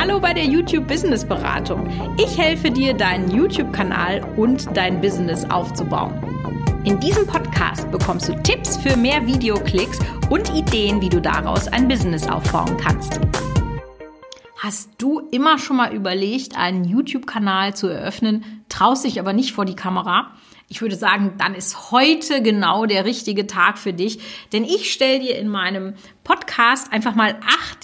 Hallo bei der YouTube Business Beratung. Ich helfe dir, deinen YouTube-Kanal und dein Business aufzubauen. In diesem Podcast bekommst du Tipps für mehr Videoklicks und Ideen, wie du daraus ein Business aufbauen kannst. Hast du immer schon mal überlegt, einen YouTube-Kanal zu eröffnen, traust dich aber nicht vor die Kamera? Ich würde sagen, dann ist heute genau der richtige Tag für dich, denn ich stelle dir in meinem Podcast einfach mal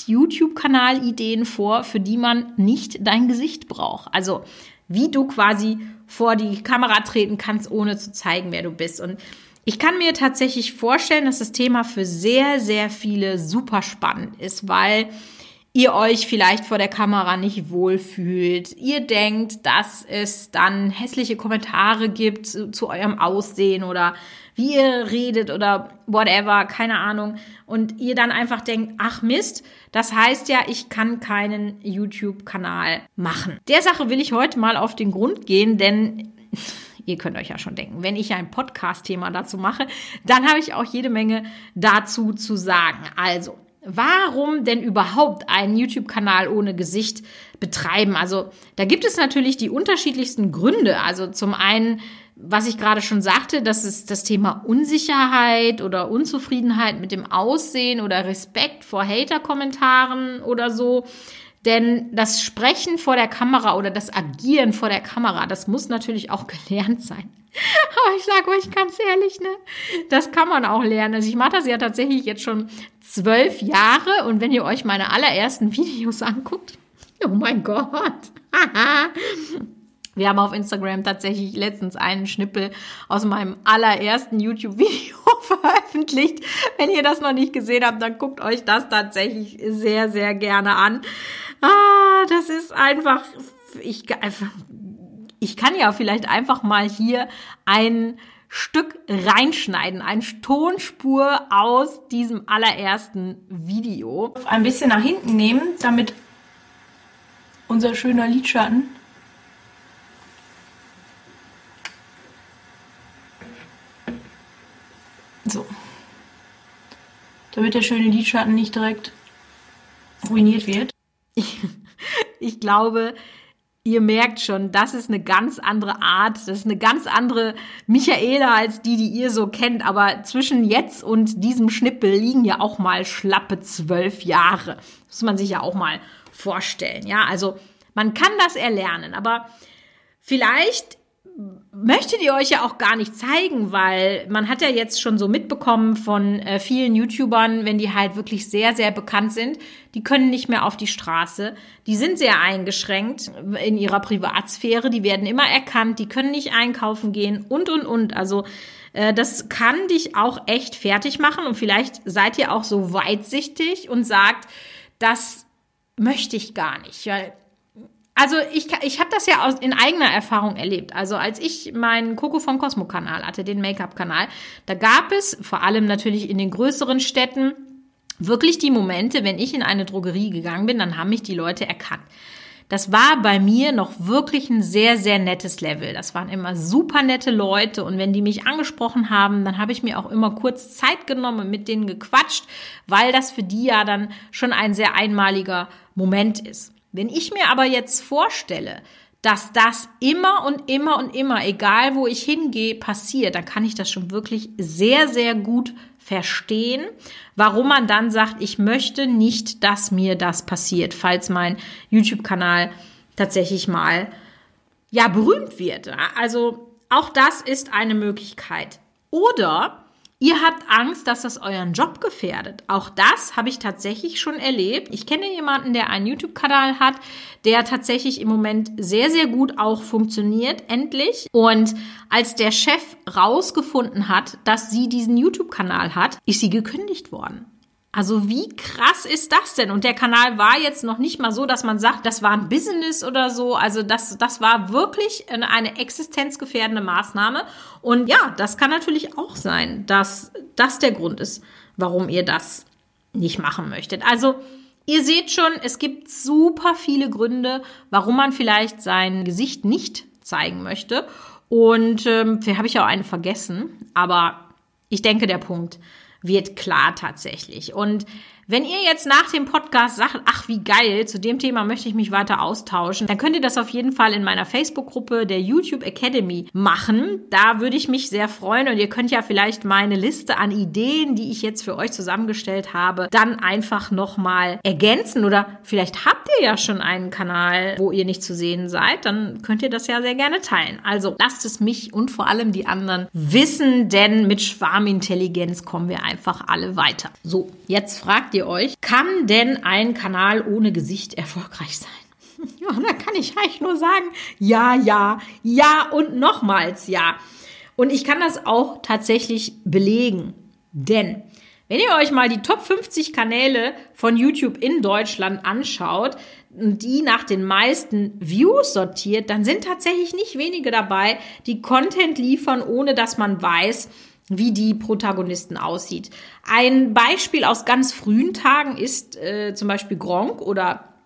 YouTube-Kanal-Ideen vor, für die man nicht dein Gesicht braucht. Also wie du quasi vor die Kamera treten kannst, ohne zu zeigen, wer du bist. Und ich kann mir tatsächlich vorstellen, dass das Thema für sehr, sehr viele super spannend ist, weil ihr euch vielleicht vor der Kamera nicht wohlfühlt, ihr denkt, dass es dann hässliche Kommentare gibt zu, zu, eurem Aussehen oder wie ihr redet oder whatever, keine Ahnung, und ihr dann einfach denkt, ach Mist, das heißt ja, ich kann keinen YouTube-Kanal machen. Der Sache will ich heute mal auf den Grund gehen, denn ihr könnt euch ja schon denken, wenn ich ein Podcast-Thema dazu mache, dann habe ich auch jede Menge dazu zu sagen. Also, Warum denn überhaupt einen YouTube-Kanal ohne Gesicht betreiben? Also da gibt es natürlich die unterschiedlichsten Gründe. Also zum einen, was ich gerade schon sagte, das ist das Thema Unsicherheit oder Unzufriedenheit mit dem Aussehen oder Respekt vor Hater-Kommentaren oder so. Denn das Sprechen vor der Kamera oder das Agieren vor der Kamera, das muss natürlich auch gelernt sein. Aber ich sage euch ganz ehrlich, ne, das kann man auch lernen. Also ich mache das ja tatsächlich jetzt schon zwölf Jahre und wenn ihr euch meine allerersten Videos anguckt, oh mein Gott. Wir haben auf Instagram tatsächlich letztens einen Schnippel aus meinem allerersten YouTube-Video veröffentlicht. Wenn ihr das noch nicht gesehen habt, dann guckt euch das tatsächlich sehr, sehr gerne an. Ah, das ist einfach, ich, ich kann ja vielleicht einfach mal hier ein Stück reinschneiden, eine Tonspur aus diesem allerersten Video. Ein bisschen nach hinten nehmen, damit unser schöner Lidschatten So. Damit der schöne Lidschatten nicht direkt ruiniert wird. Ich, glaube, ihr merkt schon, das ist eine ganz andere Art, das ist eine ganz andere Michaela als die, die ihr so kennt. Aber zwischen jetzt und diesem Schnippel liegen ja auch mal schlappe zwölf Jahre. Das muss man sich ja auch mal vorstellen. Ja, also man kann das erlernen, aber vielleicht möchtet ihr euch ja auch gar nicht zeigen, weil man hat ja jetzt schon so mitbekommen von äh, vielen YouTubern, wenn die halt wirklich sehr, sehr bekannt sind, die können nicht mehr auf die Straße, die sind sehr eingeschränkt in ihrer Privatsphäre, die werden immer erkannt, die können nicht einkaufen gehen und, und, und. Also äh, das kann dich auch echt fertig machen und vielleicht seid ihr auch so weitsichtig und sagt, das möchte ich gar nicht, weil also ich, ich habe das ja aus, in eigener Erfahrung erlebt. Also als ich meinen Coco vom Cosmo-Kanal hatte, den Make-up-Kanal, da gab es vor allem natürlich in den größeren Städten wirklich die Momente, wenn ich in eine Drogerie gegangen bin, dann haben mich die Leute erkannt. Das war bei mir noch wirklich ein sehr, sehr nettes Level. Das waren immer super nette Leute und wenn die mich angesprochen haben, dann habe ich mir auch immer kurz Zeit genommen und mit denen gequatscht, weil das für die ja dann schon ein sehr einmaliger Moment ist. Wenn ich mir aber jetzt vorstelle, dass das immer und immer und immer, egal wo ich hingehe, passiert, dann kann ich das schon wirklich sehr, sehr gut verstehen, warum man dann sagt, ich möchte nicht, dass mir das passiert, falls mein YouTube-Kanal tatsächlich mal ja berühmt wird. Also auch das ist eine Möglichkeit. Oder Ihr habt Angst, dass das euren Job gefährdet. Auch das habe ich tatsächlich schon erlebt. Ich kenne jemanden, der einen YouTube-Kanal hat, der tatsächlich im Moment sehr, sehr gut auch funktioniert, endlich. Und als der Chef rausgefunden hat, dass sie diesen YouTube-Kanal hat, ist sie gekündigt worden. Also wie krass ist das denn? Und der Kanal war jetzt noch nicht mal so, dass man sagt, das war ein Business oder so. Also das, das war wirklich eine existenzgefährdende Maßnahme. Und ja, das kann natürlich auch sein, dass das der Grund ist, warum ihr das nicht machen möchtet. Also ihr seht schon, es gibt super viele Gründe, warum man vielleicht sein Gesicht nicht zeigen möchte. Und ähm, vielleicht habe ich auch einen vergessen, aber ich denke, der Punkt wird klar tatsächlich. Und Wenn ihr jetzt nach dem Podcast sagt, ach wie geil, zu dem Thema möchte ich mich weiter austauschen, dann könnt ihr das auf jeden Fall in meiner Facebook-Gruppe der YouTube Academy machen. Da würde ich mich sehr freuen und ihr könnt ja vielleicht meine Liste an Ideen, die ich jetzt für euch zusammengestellt habe, dann einfach nochmal ergänzen oder vielleicht habt ihr ja schon einen Kanal, wo ihr nicht zu sehen seid, dann könnt ihr das ja sehr gerne teilen. Also lasst es mich und vor allem die anderen wissen, denn mit Schwarmintelligenz kommen wir einfach alle weiter. So, jetzt fragt ihr euch, kann denn ein Kanal ohne Gesicht erfolgreich sein? Ja, da kann ich eigentlich nur sagen, ja, ja, ja und nochmals ja. Und ich kann das auch tatsächlich belegen. Denn wenn ihr euch mal die Top 50 Kanäle von YouTube in Deutschland anschaut und die nach den meisten Views sortiert, dann sind tatsächlich nicht wenige dabei, die Content liefern, ohne dass man weiß, wie die Protagonisten aussieht. Ein Beispiel aus ganz frühen Tagen ist äh, zum Beispiel Gronk oder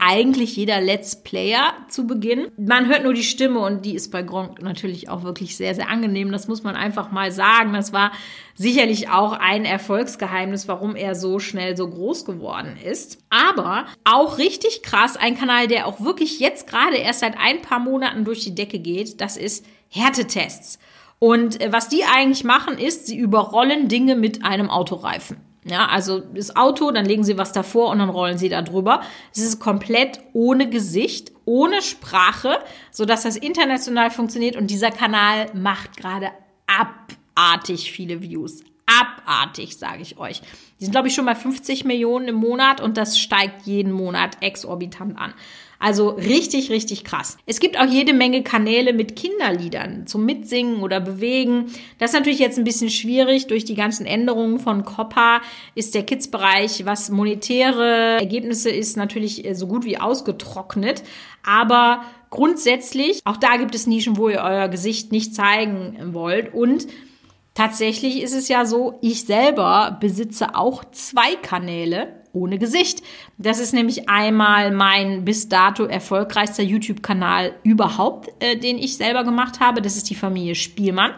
eigentlich jeder Let's Player zu Beginn. Man hört nur die Stimme und die ist bei Gronk natürlich auch wirklich sehr, sehr angenehm. Das muss man einfach mal sagen. Das war sicherlich auch ein Erfolgsgeheimnis, warum er so schnell so groß geworden ist. Aber auch richtig krass, ein Kanal, der auch wirklich jetzt gerade erst seit ein paar Monaten durch die Decke geht, das ist Härtetests. Und äh, was die eigentlich machen, ist, sie überrollen Dinge mit einem Autoreifen. Ja, also das Auto, dann legen sie was davor und dann rollen sie da drüber. Es ist komplett ohne Gesicht, ohne Sprache, so dass das international funktioniert und dieser Kanal macht gerade abartig viele Views. Abartig, sage ich euch. Die sind, glaube ich, schon bei 50 Millionen im Monat und das steigt jeden Monat exorbitant an. Also richtig, richtig krass. Es gibt auch jede Menge Kanäle mit Kinderliedern zum Mitsingen oder Bewegen. Das ist natürlich jetzt ein bisschen schwierig. Durch die ganzen Änderungen von COPPA ist der Kids-Bereich, was monetäre Ergebnisse ist, natürlich äh, so gut wie ausgetrocknet. Aber grundsätzlich, auch da gibt es Nischen, wo ihr euer Gesicht nicht zeigen wollt. Und tatsächlich ist es ja so, ich selber besitze auch zwei Kanäle ohne Gesicht. Das ist nämlich einmal mein bis dato erfolgreichster YouTube-Kanal überhaupt, äh, den ich selber gemacht habe. Das ist die Familie Spielmann.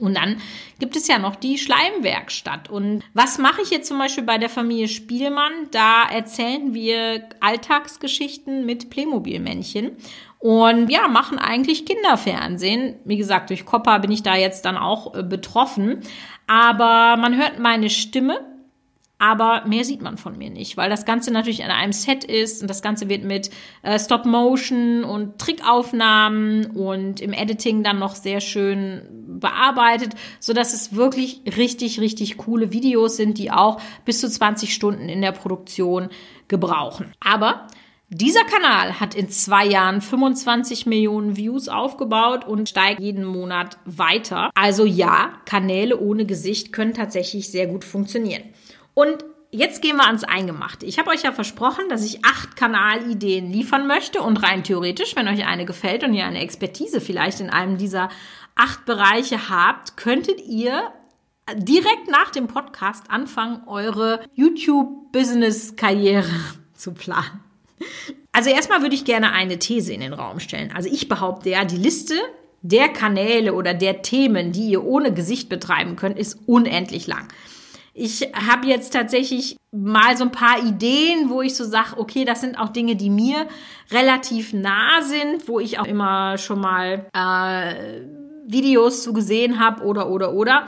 Und dann gibt es ja noch die Schleimwerkstatt. Und was mache ich jetzt zum Beispiel bei der Familie Spielmann? Da erzählen wir Alltagsgeschichten mit Playmobil-Männchen und ja, machen eigentlich Kinderfernsehen. Wie gesagt, durch Coppa bin ich da jetzt dann auch äh, betroffen. Aber man hört meine Stimme aber mehr sieht man von mir nicht, weil das Ganze natürlich an einem Set ist und das Ganze wird mit äh, Stop Motion und Trickaufnahmen und im Editing dann noch sehr schön bearbeitet, so dass es wirklich richtig richtig coole Videos sind, die auch bis zu 20 Stunden in der Produktion gebrauchen. Aber dieser Kanal hat in zwei Jahren 25 Millionen Views aufgebaut und steigt jeden Monat weiter. Also ja, Kanäle ohne Gesicht können tatsächlich sehr gut funktionieren. Und jetzt gehen wir ans Eingemachte. Ich habe euch ja versprochen, dass ich acht Kanalideen liefern möchte und rein theoretisch, wenn euch eine gefällt und ihr eine Expertise vielleicht in einem dieser acht Bereiche habt, könntet ihr direkt nach dem Podcast anfangen, eure YouTube-Business-Karriere zu planen. Also erstmal würde ich gerne eine These in den Raum stellen. Also ich behaupte ja, die Liste der Kanäle oder der Themen, die ihr ohne Gesicht betreiben könnt, ist unendlich lang. Ich habe jetzt tatsächlich mal so ein paar Ideen, wo ich so sage, okay, das sind auch Dinge, die mir relativ nah sind, wo ich auch immer schon mal äh, Videos zu gesehen habe oder oder oder.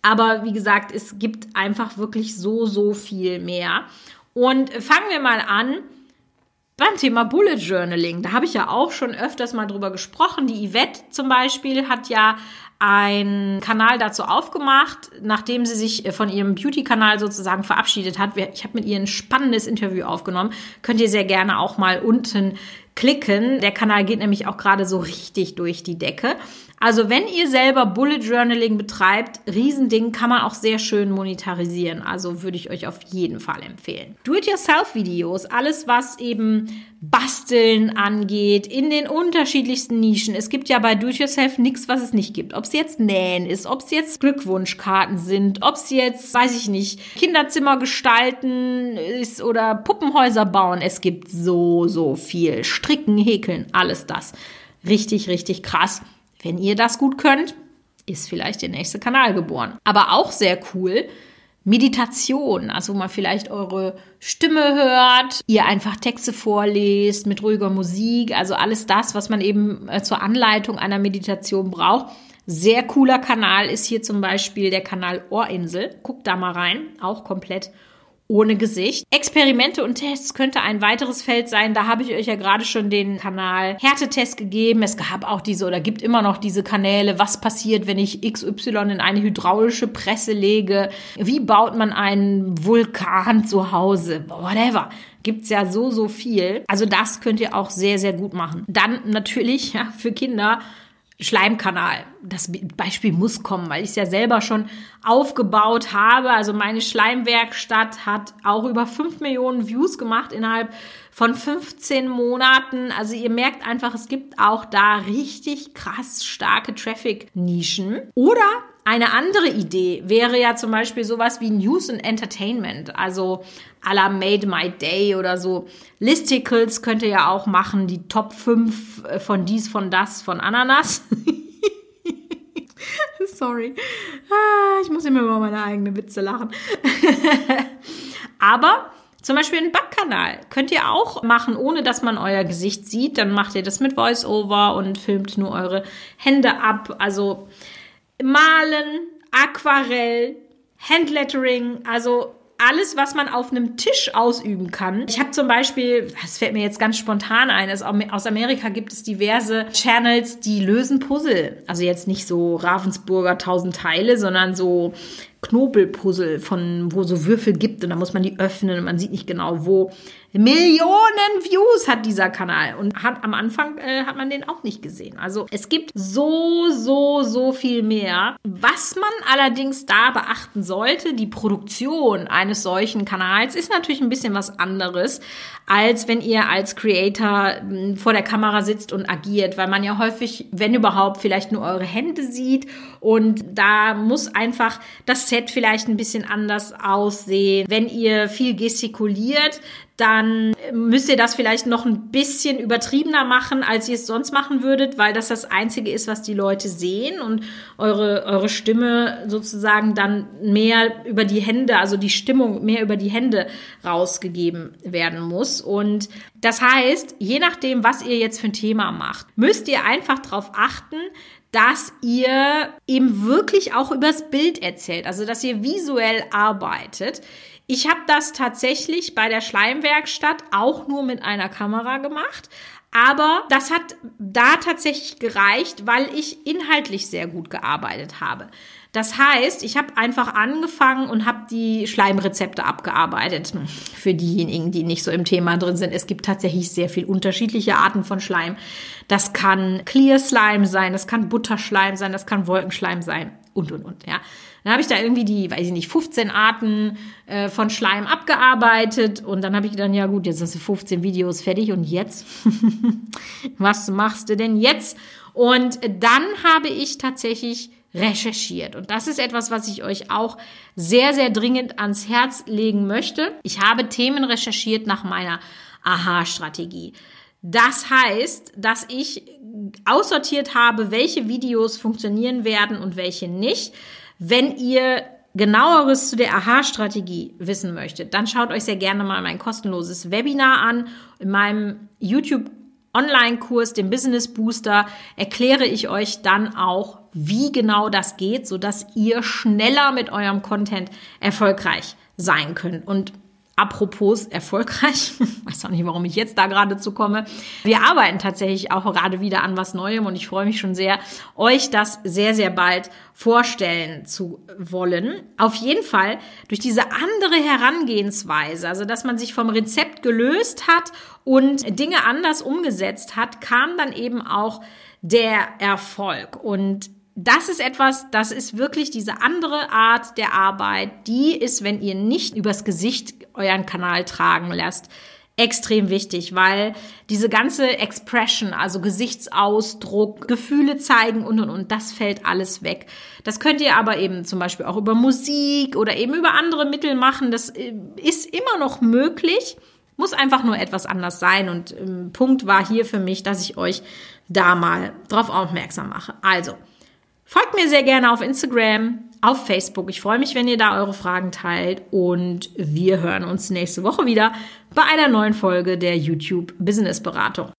Aber wie gesagt, es gibt einfach wirklich so, so viel mehr. Und fangen wir mal an beim Thema Bullet Journaling. Da habe ich ja auch schon öfters mal drüber gesprochen. Die Yvette zum Beispiel hat ja einen Kanal dazu aufgemacht, nachdem sie sich äh, von ihrem Beauty-Kanal sozusagen verabschiedet hat. Ich habe mit ihr ein spannendes Interview aufgenommen. Könnt ihr sehr gerne auch mal unten klicken. Der Kanal geht nämlich auch gerade so richtig durch die Decke. Also wenn ihr selber Bullet Journaling betreibt, Riesending kann man auch sehr schön monetarisieren. Also würde ich euch auf jeden Fall empfehlen. Do-it-yourself-Videos, alles was eben Basteln angeht, in den unterschiedlichsten Nischen. Es gibt ja bei Do-it-yourself nichts, was es nicht gibt. Ob es jetzt Nähen ist, ob es jetzt Glückwunschkarten sind, ob es jetzt, weiß ich nicht, Kinderzimmer gestalten ist oder Puppenhäuser bauen. Es gibt so, so viel. Stricken, häkeln, alles das. Richtig, richtig krass. Wenn ihr das gut könnt, ist vielleicht der nächste Kanal geboren. Aber auch sehr cool, Meditation, also wo man vielleicht eure Stimme hört, ihr einfach Texte vorlest mit ruhiger Musik, also alles das, was man eben äh, zur Anleitung einer Meditation braucht. Sehr cooler Kanal ist hier zum Beispiel der Kanal Ohrinsel. Guckt da mal rein, auch komplett ohne Gesicht. Experimente und Tests könnte ein weiteres Feld sein. Da habe ich euch ja gerade schon den Kanal Härtetest gegeben. Es gab auch diese oder gibt immer noch diese Kanäle. Was passiert, wenn ich XY in eine hydraulische Presse lege? Wie baut man einen Vulkan zu Hause? Whatever gibt's ja so, so viel. Also das könnt ihr auch sehr, sehr gut machen. Dann natürlich ja, für Kinder Schleimkanal. Das Beispiel muss kommen, weil ich es ja selber schon aufgebaut habe. Also meine Schleimwerkstatt hat auch über 5 Millionen Views gemacht innerhalb von 15 Monaten. Also ihr merkt einfach, es gibt auch da richtig krass starke Traffic-Nischen. Oder eine andere Idee wäre ja zum Beispiel sowas wie News and Entertainment, also à la Made My Day oder so. Listicles könnt ihr ja auch machen, die Top 5 äh, von dies, von das, von Ananas. Sorry. Ah, ich muss immer über meine eigenen Witze lachen. Aber zum Beispiel einen Backkanal könnt ihr auch machen, ohne dass man euer Gesicht sieht. Dann macht ihr das mit VoiceOver und filmt nur eure Hände ab. Also Malen, Aquarell, Handlettering, also alles, was man auf einem Tisch ausüben kann. Ich habe zum Beispiel, das fällt mir jetzt ganz spontan ein, aus Amerika gibt es diverse Channels, die lösen Puzzle. Also jetzt nicht so Ravensburger tausend Teile, sondern so Knobelpuzzle, von wo so Würfel gibt und da muss man die öffnen und man sieht nicht genau wo. Millionen Views hat dieser Kanal und hat am Anfang äh, hat man den auch nicht gesehen. Also es gibt so so so viel mehr. Was man allerdings da beachten sollte, die Produktion eines solchen Kanals ist natürlich ein bisschen was anderes, als wenn ihr als Creator hm, vor der Kamera sitzt und agiert, weil man ja häufig, wenn überhaupt, vielleicht nur eure Hände sieht und da muss einfach das Set vielleicht ein bisschen anders aussehen. Wenn ihr viel gestikuliert, dann müsst ihr das vielleicht noch ein bisschen übertriebener machen, als ihr es sonst machen würdet, weil das das Einzige ist, was die Leute sehen und eure, eure Stimme sozusagen dann mehr über die Hände, also die Stimmung mehr über die Hände rausgegeben werden muss. Und das heißt, je nachdem, was ihr jetzt für ein Thema macht, müsst ihr einfach darauf achten, dass ihr eben wirklich auch übers Bild erzählt, also dass ihr visuell arbeitet. Ich habe das tatsächlich bei der Schleimwerkstatt auch nur mit einer Kamera gemacht. Aber das hat da tatsächlich gereicht, weil ich inhaltlich sehr gut gearbeitet habe. Das heißt, ich habe einfach angefangen und habe die Schleimrezepte abgearbeitet. Für diejenigen, die nicht so im Thema drin sind, es gibt tatsächlich sehr viel unterschiedliche Arten von Schleim. Das kann Clear Slime sein, das kann Butterschleim sein, das kann Wolkenschleim sein und und und. Ja, dann habe ich da irgendwie die, weiß ich nicht, 15 Arten äh, von Schleim abgearbeitet und dann habe ich gedacht, ja gut, jetzt hast du 15 Videos fertig und jetzt? Was machst du denn jetzt? Und dann habe ich tatsächlich recherchiert. Und das ist etwas, was ich euch auch sehr, sehr dringend ans Herz legen möchte. Ich habe Themen recherchiert nach meiner Aha-Strategie. Das heißt, dass ich aussortiert habe, welche Videos funktionieren werden und welche nicht. Wenn ihr genaueres zu der Aha-Strategie wissen möchtet, dann schaut euch sehr gerne mal mein kostenloses Webinar an. In meinem YouTube Online-Kurs, dem Business Booster, erkläre ich euch dann auch, wie genau das geht, sodass ihr schneller mit eurem Content erfolgreich sein könnt. Und Apropos erfolgreich, weiß auch nicht, warum ich jetzt da gerade zu komme. Wir arbeiten tatsächlich auch gerade wieder an was Neuem und ich freue mich schon sehr, euch das sehr, sehr bald vorstellen zu wollen. Auf jeden Fall durch diese andere Herangehensweise, also dass man sich vom Rezept gelöst hat und Dinge anders umgesetzt hat, kam dann eben auch der Erfolg. Und das ist etwas, das ist wirklich diese andere Art der Arbeit. Die ist, wenn ihr nicht übers Gesicht euren Kanal tragen lasst, extrem wichtig, weil diese ganze Expression, also Gesichtsausdruck, Gefühle zeigen und und und, das fällt alles weg. Das könnt ihr aber eben zum Beispiel auch über Musik oder eben über andere Mittel machen. Das äh, ist immer noch möglich, muss einfach nur etwas anders sein. Und ähm, Punkt war hier für mich, dass ich euch da mal drauf aufmerksam mache. Also, Folgt mir sehr gerne auf Instagram, auf Facebook. Ich freue mich, wenn ihr da eure Fragen teilt. Und wir hören uns nächste Woche wieder bei einer neuen Folge der YouTube Business Beratung.